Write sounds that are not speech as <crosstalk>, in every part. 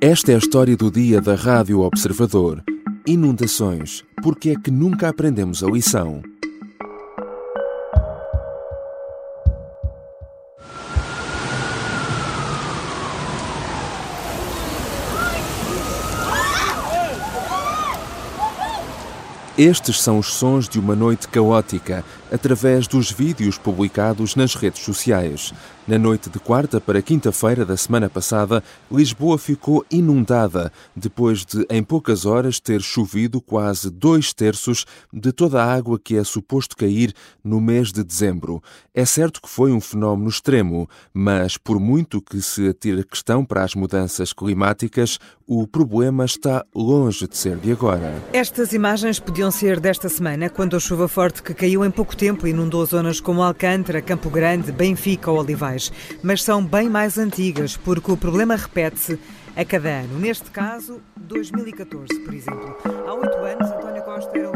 Esta é a história do dia da Rádio Observador. Inundações. Porque é que nunca aprendemos a lição? Estes são os sons de uma noite caótica através dos vídeos publicados nas redes sociais. Na noite de quarta para quinta-feira da semana passada, Lisboa ficou inundada depois de, em poucas horas, ter chovido quase dois terços de toda a água que é suposto cair no mês de dezembro. É certo que foi um fenómeno extremo, mas por muito que se atire a questão para as mudanças climáticas, o problema está longe de ser de agora. Estas imagens podiam ser desta semana, quando a chuva forte que caiu em pouco tempo inundou zonas como Alcântara, Campo Grande, Benfica ou Olivais. Mas são bem mais antigas, porque o problema repete-se a cada ano. Neste caso, 2014, por exemplo. Há oito anos, António Costa era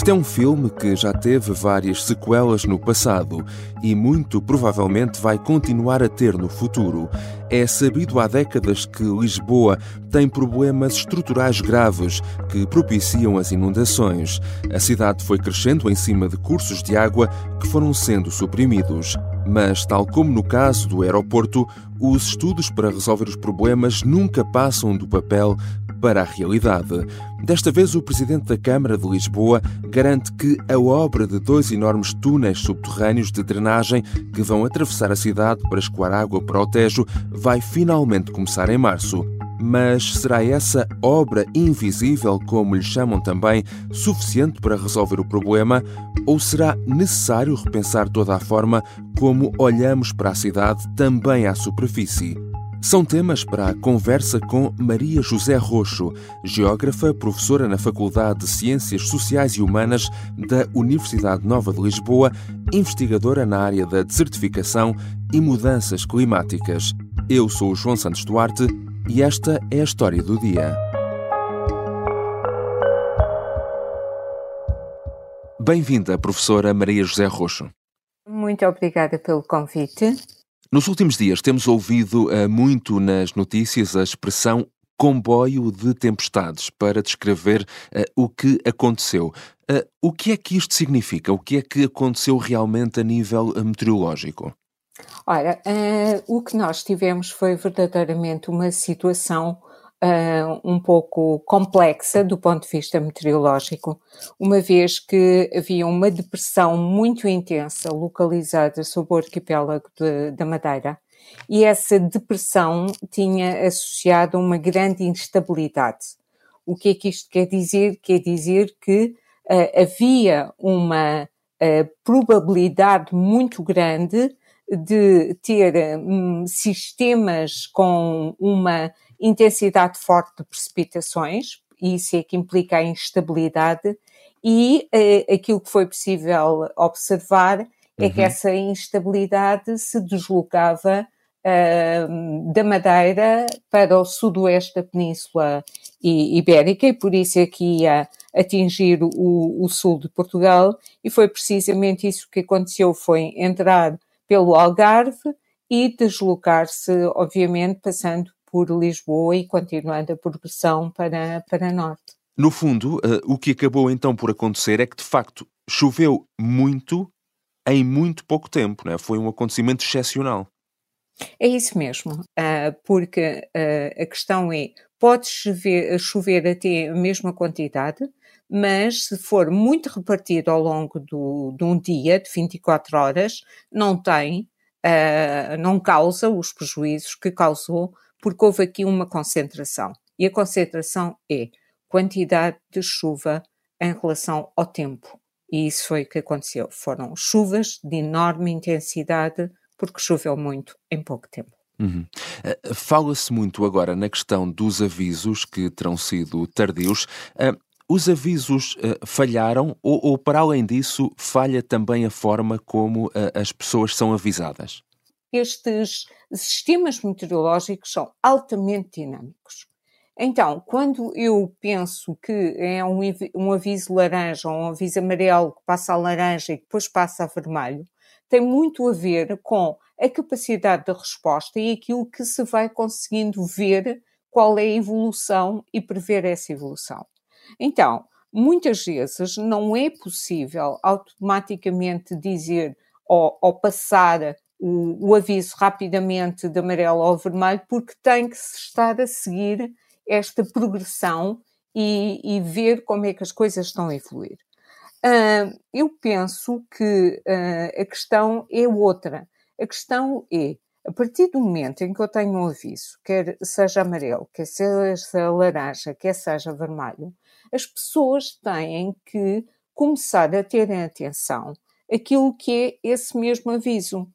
Este é um filme que já teve várias sequelas no passado e muito provavelmente vai continuar a ter no futuro. É sabido há décadas que Lisboa tem problemas estruturais graves que propiciam as inundações. A cidade foi crescendo em cima de cursos de água que foram sendo suprimidos. Mas, tal como no caso do aeroporto, os estudos para resolver os problemas nunca passam do papel para a realidade. Desta vez, o presidente da Câmara de Lisboa garante que a obra de dois enormes túneis subterrâneos de drenagem que vão atravessar a cidade para escoar água para o Tejo vai finalmente começar em março. Mas será essa obra invisível, como lhe chamam também, suficiente para resolver o problema? Ou será necessário repensar toda a forma como olhamos para a cidade também à superfície? São temas para a conversa com Maria José Roxo, geógrafa, professora na Faculdade de Ciências Sociais e Humanas da Universidade Nova de Lisboa, investigadora na área da desertificação e mudanças climáticas. Eu sou o João Santos Duarte e esta é a história do dia. Bem-vinda, professora Maria José Roxo. Muito obrigada pelo convite. Nos últimos dias temos ouvido uh, muito nas notícias a expressão comboio de tempestades para descrever uh, o que aconteceu. Uh, o que é que isto significa? O que é que aconteceu realmente a nível meteorológico? Ora, o que nós tivemos foi verdadeiramente uma situação uh, um pouco complexa do ponto de vista meteorológico, uma vez que havia uma depressão muito intensa localizada sobre o arquipélago da Madeira. E essa depressão tinha associado uma grande instabilidade. O que é que isto quer dizer? Quer dizer que uh, havia uma uh, probabilidade muito grande de ter um, sistemas com uma intensidade forte de precipitações, e isso é que implica a instabilidade, e eh, aquilo que foi possível observar é uhum. que essa instabilidade se deslocava uh, da Madeira para o sudoeste da Península Ibérica, e por isso é que ia atingir o, o sul de Portugal, e foi precisamente isso que aconteceu, foi entrar pelo Algarve e deslocar-se, obviamente, passando por Lisboa e continuando a progressão para, para norte. No fundo, uh, o que acabou então por acontecer é que, de facto, choveu muito em muito pouco tempo, não é? Foi um acontecimento excepcional. É isso mesmo, uh, porque uh, a questão é, pode chover, chover até a mesma quantidade, mas se for muito repartido ao longo do, de um dia, de 24 horas, não tem, uh, não causa os prejuízos que causou porque houve aqui uma concentração. E a concentração é quantidade de chuva em relação ao tempo. E isso foi o que aconteceu. Foram chuvas de enorme intensidade, porque choveu muito em pouco tempo. Uhum. Uh, Fala-se muito agora na questão dos avisos que terão sido tardios. Uh, os avisos uh, falharam ou, ou, para além disso, falha também a forma como as pessoas são avisadas? estes sistemas meteorológicos são altamente dinâmicos. Então, quando eu penso que é um, um aviso laranja ou um aviso amarelo que passa a laranja e depois passa a vermelho, tem muito a ver com a capacidade de resposta e aquilo que se vai conseguindo ver qual é a evolução e prever essa evolução. Então, muitas vezes não é possível automaticamente dizer ou, ou passar o, o, aviso rapidamente de amarelo ao vermelho, porque tem que se estar a seguir esta progressão e, e ver como é que as coisas estão a evoluir. Uh, eu penso que uh, a questão é outra. A questão é, a partir do momento em que eu tenho um aviso, quer seja amarelo, quer seja laranja, quer seja vermelho, as pessoas têm que começar a terem atenção aquilo que é esse mesmo aviso.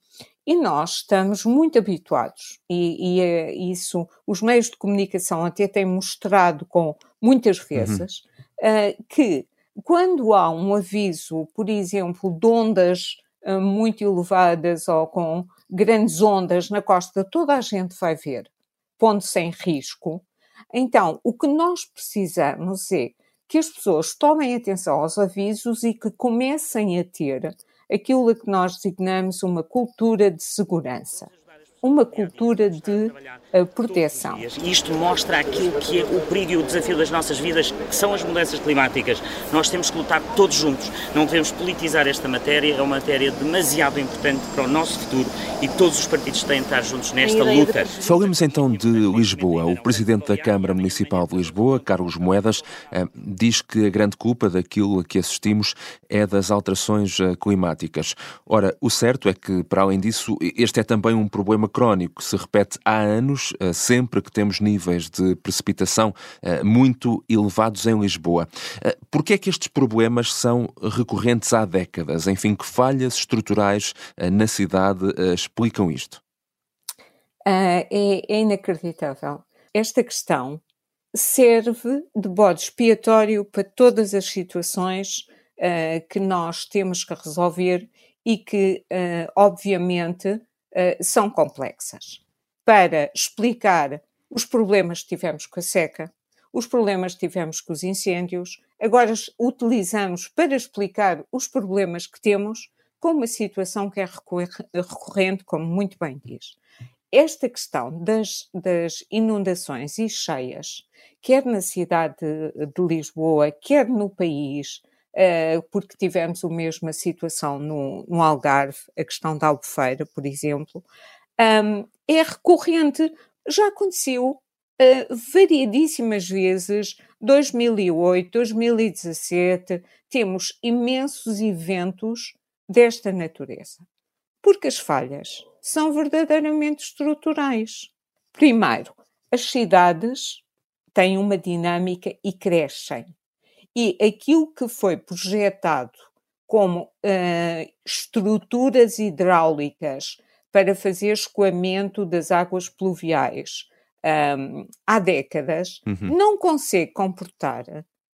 E nós estamos muito habituados, e, e é isso os meios de comunicação até têm mostrado com muitas vezes, uhum. uh, que quando há um aviso, por exemplo, de ondas uh, muito elevadas ou com grandes ondas na costa, toda a gente vai ver, pondo-se em risco. Então, o que nós precisamos é que as pessoas tomem atenção aos avisos e que comecem a ter aquilo a que nós designamos uma cultura de segurança uma cultura de uh, proteção. Isto mostra aquilo que é o perigo e o desafio das nossas vidas, que são as mudanças climáticas. Nós temos que lutar todos juntos, não devemos politizar esta matéria, é uma matéria demasiado importante para o nosso futuro e todos os partidos têm de estar juntos nesta luta. Falemos então de Lisboa. O presidente da Câmara Municipal de Lisboa, Carlos Moedas, eh, diz que a grande culpa daquilo a que assistimos é das alterações eh, climáticas. Ora, o certo é que, para além disso, este é também um problema crónico se repete há anos, eh, sempre que temos níveis de precipitação eh, muito elevados em Lisboa. Eh, por que é que estes problemas são recorrentes há décadas? Enfim, que falhas estruturais na cidade explicam isto? Uh, é, é inacreditável. Esta questão serve de bode expiatório para todas as situações uh, que nós temos que resolver e que, uh, obviamente, uh, são complexas. Para explicar os problemas que tivemos com a seca, os problemas que tivemos com os incêndios, agora utilizamos para explicar os problemas que temos com uma situação que é recorrente, como muito bem diz. Esta questão das, das inundações e cheias, quer na cidade de, de Lisboa, quer no país, porque tivemos a mesma situação no, no, Algarve, a questão da Albufeira, por exemplo, um, é recorrente, já aconteceu uh, variedíssimas vezes, 2008, 2017, temos imensos eventos desta natureza. Porque as falhas são verdadeiramente estruturais. Primeiro, as cidades têm uma dinâmica e crescem e aquilo que foi projetado como uh, estruturas hidráulicas para fazer escoamento das águas pluviais um, há décadas, uhum. não consegue comportar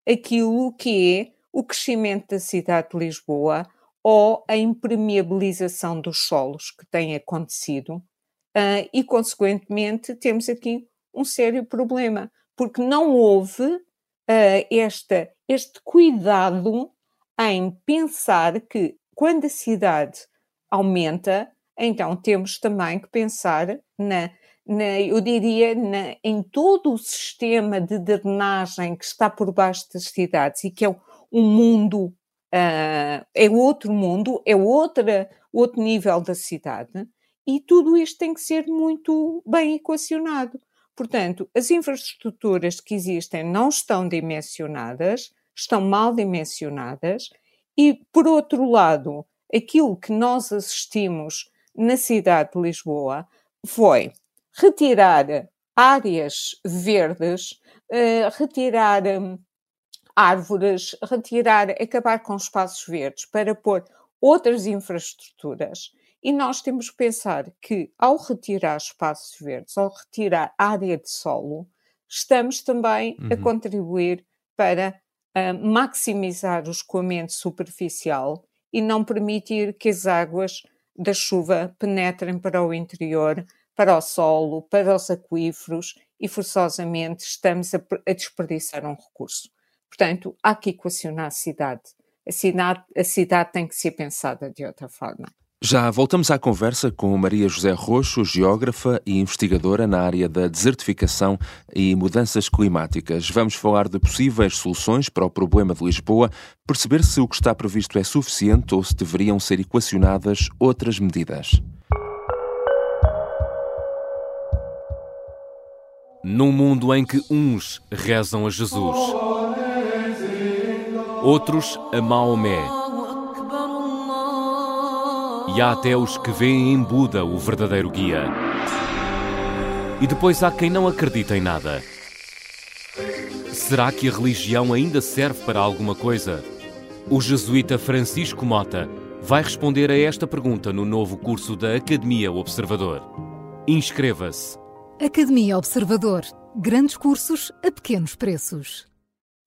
aquilo que é o crescimento da cidade de Lisboa ou a impermeabilização dos solos que tem acontecido uh, e, consequentemente, temos aqui um sério problema, porque não houve uh, esta este cuidado em pensar que quando a cidade aumenta, então temos também que pensar na, na eu diria, na, em todo o sistema de drenagem que está por baixo das cidades e que é um mundo, uh, é outro mundo, é outra, outro nível da cidade, e tudo isto tem que ser muito bem equacionado. Portanto, as infraestruturas que existem não estão dimensionadas, estão mal dimensionadas e, por outro lado, aquilo que nós assistimos na cidade de Lisboa foi retirar áreas verdes, uh, retirar um, árvores, retirar, acabar com espaços verdes para pôr outras infraestruturas. E nós temos que pensar que, ao retirar espaços verdes, ao retirar área de solo, estamos também uhum. a contribuir para uh, maximizar o escoamento superficial e não permitir que as águas da chuva penetrem para o interior, para o solo, para os aquíferos e forçosamente estamos a, a desperdiçar um recurso. Portanto, há que equacionar a cidade. A cidade, a cidade tem que ser pensada de outra forma. Já voltamos à conversa com Maria José Roxo, geógrafa e investigadora na área da desertificação e mudanças climáticas. Vamos falar de possíveis soluções para o problema de Lisboa, perceber se o que está previsto é suficiente ou se deveriam ser equacionadas outras medidas. Num mundo em que uns rezam a Jesus, outros a Maomé e há até os que veem em Buda o verdadeiro guia. E depois há quem não acredita em nada. Será que a religião ainda serve para alguma coisa? O jesuíta Francisco Mota vai responder a esta pergunta no novo curso da Academia Observador. Inscreva-se. Academia Observador. Grandes cursos a pequenos preços.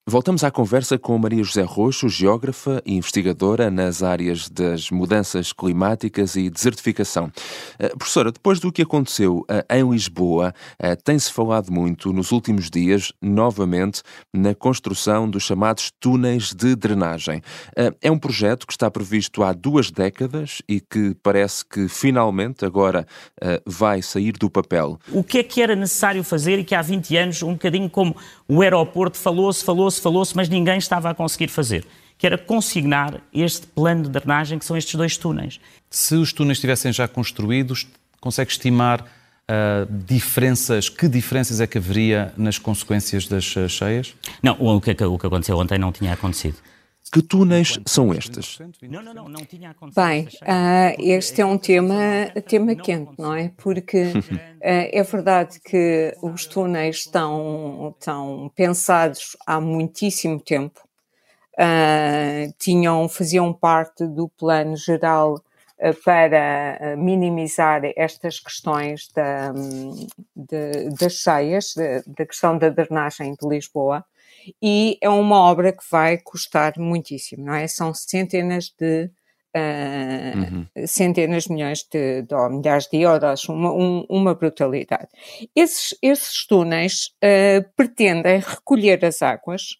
Voltamos à conversa com Maria José Roxo, geógrafa e investigadora nas áreas das mudanças climáticas e desertificação. Uh, professora, depois do que aconteceu uh, em Lisboa, uh, tem-se falado muito nos últimos dias, novamente, na construção dos chamados túneis de drenagem. é um projeto que está previsto há duas décadas e que parece que finalmente agora vai sair do papel. O que é que era necessário fazer e que há 20 anos, um bocadinho como o aeroporto, falou-se, falou-se, falou-se, mas ninguém estava a conseguir fazer, que era consignar este plano de drenagem, que são estes dois túneis. Se os túneis estivessem já construídos, consegue estimar uh, diferenças, que diferenças é que haveria nas consequências das uh, cheias? Não, o que, o que aconteceu ontem não tinha acontecido. Que túneis são estes? Não, não, não, não tinha acontecido. Bem, uh, este é um tema, tema quente, não é? Porque uh, <laughs> é verdade que os túneis estão, estão pensados há muitíssimo tempo. Uh, tinham, faziam parte do plano geral para minimizar estas questões da, de, das cheias, da questão da drenagem de Lisboa e é uma obra que vai custar muitíssimo, não é? São centenas de uh, uhum. centenas de milhões de, de ou milhares de euros, uma, um, uma brutalidade. Esses, esses túneis uh, pretendem recolher as águas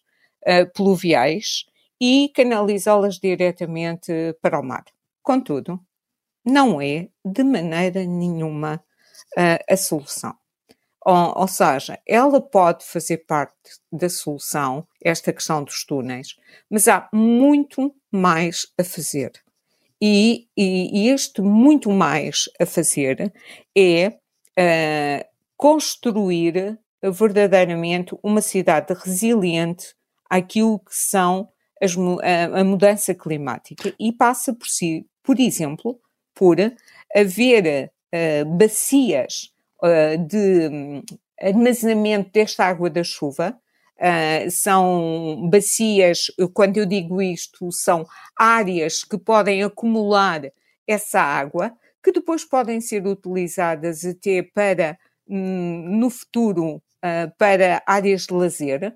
uh, pluviais e canalizá-las diretamente para o mar. Contudo, não é de maneira nenhuma a solução. Ou, ou, seja, ela pode fazer parte da solução, esta questão dos túneis, mas há muito mais a fazer. E, e, e este muito mais a fazer é uh, construir verdadeiramente uma cidade resiliente àquilo que são as, a, a mudança climática e passa por si, por exemplo, por haver uh, bacias uh, de hum, armazenamento desta água da chuva. Uh, são bacias, quando eu digo isto, são áreas que podem acumular essa água, que depois podem ser utilizadas até para, hum, no futuro, uh, para áreas de lazer,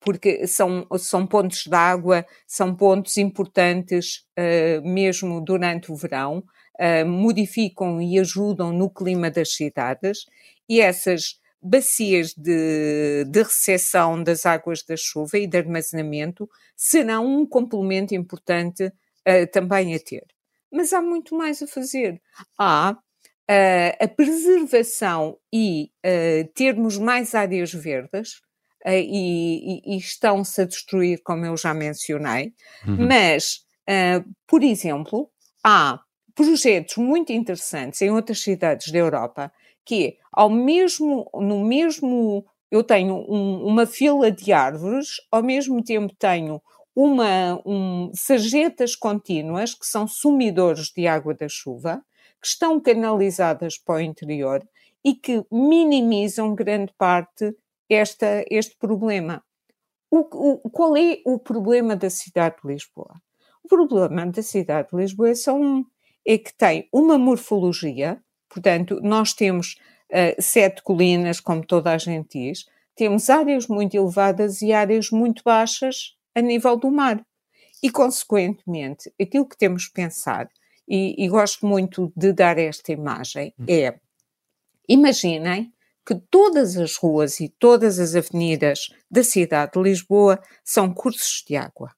porque são, são pontos de água, são pontos importantes uh, mesmo durante o verão uh, modificam e ajudam no clima das cidades e essas bacias de, de recepção das águas da chuva e de armazenamento serão um complemento importante uh, também a ter. Mas há muito mais a fazer. Há uh, a preservação e uh, termos mais áreas verdes, e, e, e estão-se a destruir, como eu já mencionei, uhum. mas, por exemplo, há projetos muito interessantes em outras cidades da Europa, que ao mesmo, no mesmo, eu tenho um, uma fila de árvores, ao mesmo tempo tenho uma, um, sarjetas contínuas, que são sumidores de água da chuva, que estão canalizadas para o interior e que minimizam grande parte esta, este problema. O, o, qual é o problema da cidade de Lisboa? O problema da cidade de Lisboa é só um é que tem uma morfologia, portanto, nós temos uh, sete colinas, como toda a gente diz, temos áreas muito elevadas e áreas muito baixas a nível do mar. E, consequentemente, aquilo que temos que pensar, e, e gosto muito de dar esta imagem, hum. é: imaginem que todas as ruas e todas as avenidas da cidade de Lisboa são cursos de água.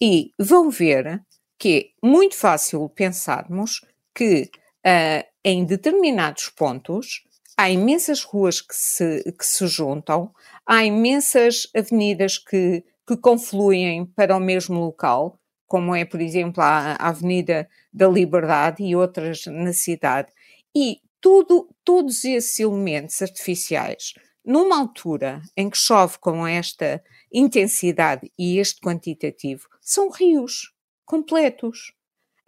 E vão ver que é muito fácil pensarmos que uh, em determinados pontos há imensas ruas que se, que se juntam, há imensas avenidas que, que confluem para o mesmo local, como é, por exemplo, a, a Avenida da Liberdade e outras na cidade. E tudo, todos esses elementos artificiais, numa altura em que chove com esta intensidade e este quantitativo, são rios completos.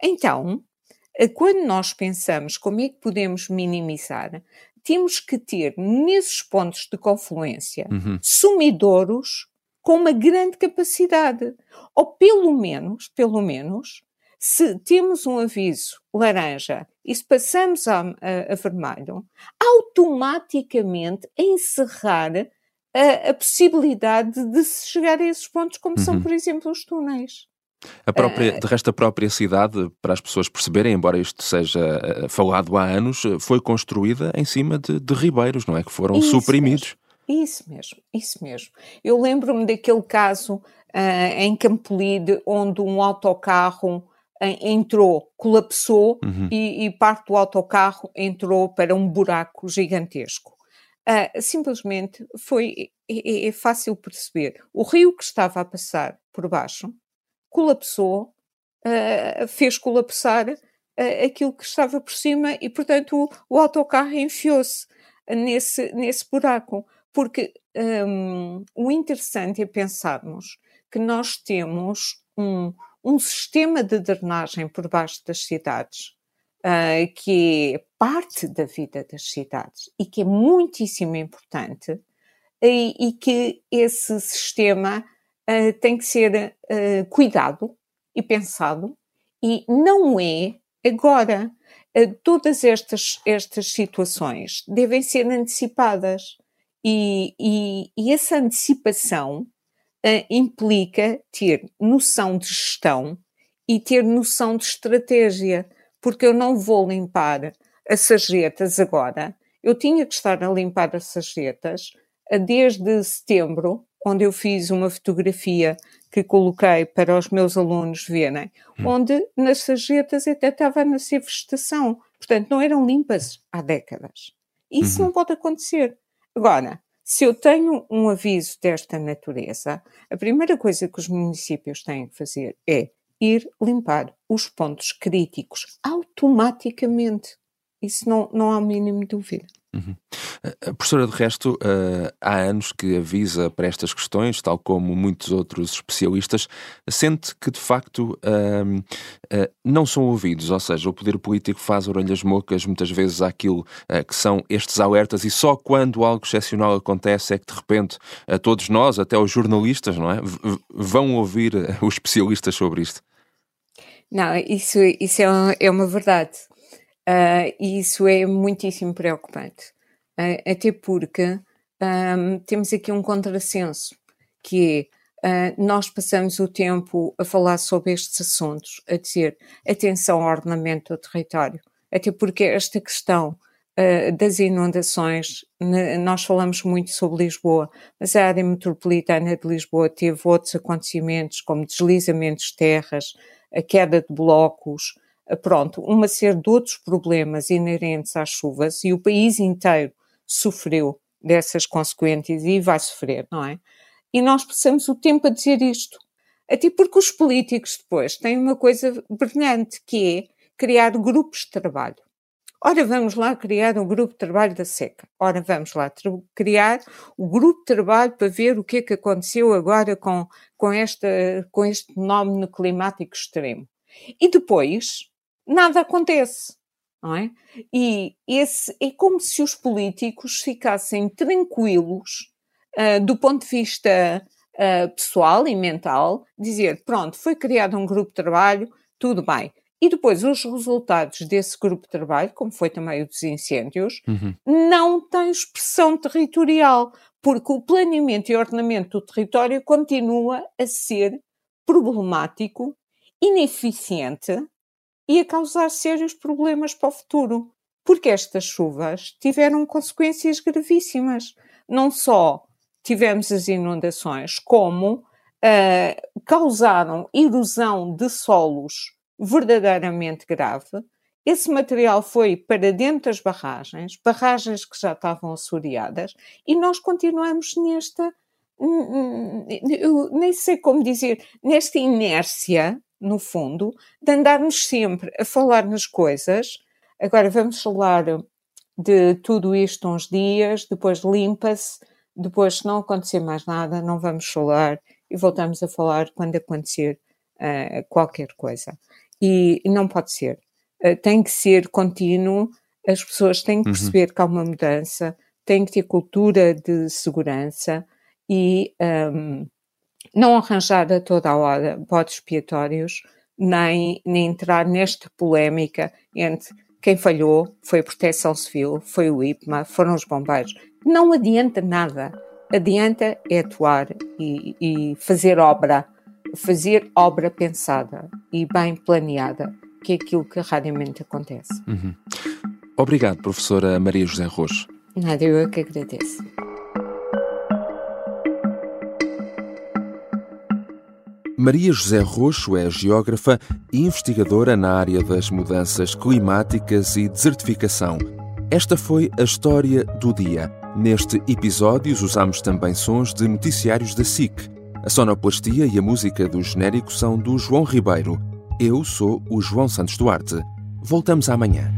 Então, quando nós pensamos como é que podemos minimizar, temos que ter nesses pontos de confluência uhum. sumidouros com uma grande capacidade. Ou pelo menos, pelo menos, se temos um aviso laranja e se passamos a, a, a vermelho, automaticamente encerrar a, a, possibilidade de se chegar a esses pontos, como uhum. são, por exemplo, os túneis. A própria, uh, de resto, a própria cidade, para as pessoas perceberem, embora isto seja uh, falado há anos, foi construída em cima de, de ribeiros, não é? Que foram suprimidos. Mesmo, isso mesmo, isso mesmo. Eu lembro-me daquele caso uh, em Campolide, onde um autocarro entrou, colapsou uhum. e, e, parte do autocarro entrou para um buraco gigantesco. simplesmente foi é, é fácil perceber. O rio que estava a passar por baixo colapsou, uh, fez colapsar uh, aquilo que estava por cima e, portanto, o, o autocarro enfiou-se nesse, nesse buraco. Porque um, o interessante é pensarmos que nós temos um, um sistema de drenagem por baixo das cidades uh, que é parte da vida das cidades e que é muitíssimo importante e, e que esse sistema uh, tem que ser uh, cuidado e pensado, e não é agora. Uh, todas estas, estas situações devem ser antecipadas, e, e, e essa antecipação implica ter noção de gestão e ter noção de estratégia, porque eu não vou limpar as sarjetas agora. Eu tinha que estar a limpar as sarjetas desde setembro onde eu fiz uma fotografia que coloquei para os meus alunos verem, hum. onde nas sarjetas até estava a nascer vegetação. Portanto, não eram limpas há décadas. Isso uhum. não pode acontecer. Agora, se eu tenho um aviso desta natureza, a primeira coisa que os municípios têm que fazer é ir limpar os pontos críticos automaticamente. Isso não, não há o mínimo de dúvida. Uhum. A professora, de resto, uh, há anos que avisa para estas questões, tal como muitos outros especialistas, sente que de facto uh, não são ouvidos, ou seja, o poder político faz orelhas mocas muitas vezes àquilo que são estes alertas e só quando algo excepcional acontece é que de repente todos nós, até os jornalistas, não é, vão ouvir os especialistas sobre isto. Não, isso, isso é, é uma verdade. Uh, e isso é muitíssimo preocupante, uh, até porque um, temos aqui um contrassenso, que é, uh, nós passamos o tempo a falar sobre estes assuntos, a dizer atenção ao ordenamento do território, até porque esta questão das inundações, nós falamos muito sobre Lisboa, mas a área metropolitana de Lisboa teve outros acontecimentos, como deslizamentos de terras, a queda de blocos, pronto, uma série de outros problemas inerentes às chuvas e o país inteiro sofreu dessas consequências e vai sofrer, não é? E nós passamos o tempo a dizer isto. Até porque os políticos depois têm uma coisa brilhante que é criar grupos de trabalho. Ora, vamos lá criar um grupo de trabalho da seca. Ora, vamos lá criar o grupo de trabalho para ver o que é que aconteceu agora com, com, esta, com este fenómeno climático extremo. E depois nada acontece. Não é? E esse é como se os políticos ficassem tranquilos uh, do ponto de vista uh, pessoal e mental, dizer, pronto, foi criado um grupo de trabalho, tudo bem. E depois os resultados desse grupo de trabalho, como foi também o dos incêndios, uhum. não têm expressão territorial, porque o planeamento e ordenamento do território continua a ser problemático, ineficiente e a causar sérios problemas para o futuro, porque estas chuvas tiveram consequências gravíssimas. Não só tivemos as inundações, como uh, causaram erosão de solos verdadeiramente grave esse material foi para dentro das barragens, barragens que já estavam assoreadas, e nós continuamos nesta, nem sei como dizer, nesta inércia, no fundo, de andarmos sempre a falar nas coisas. Agora vamos falar de tudo isto uns dias, depois limpa-se, depois, se não acontecer mais nada, não vamos falar e voltamos a falar quando acontecer uh, qualquer coisa. E, e não pode ser. Eh, tem que ser contínuo, as pessoas têm que uhum. perceber uhum. que há uma mudança, têm que ter cultura de segurança e um, não arranjar a toda a hora bodes expiatórios, nem, nem entrar nesta polémica entre quem falhou foi a Proteção Civil, foi o IPMA, foram os bombeiros. Não adianta nada. Adianta é atuar e, e fazer obra, fazer obra pensada e bem planeada que é aquilo que raramente acontece. Uhum. Obrigado, professora Maria José Roxo. Nada, eu é que agradeço. Maria José Roxo é geógrafa e investigadora na área das mudanças climáticas e desertificação. Esta foi a história do dia. Neste episódio usamos também sons de noticiários da SIC. A sonoplastia e a música do genérico são do João Ribeiro. Eu sou o João Santos Duarte. Voltamos amanhã.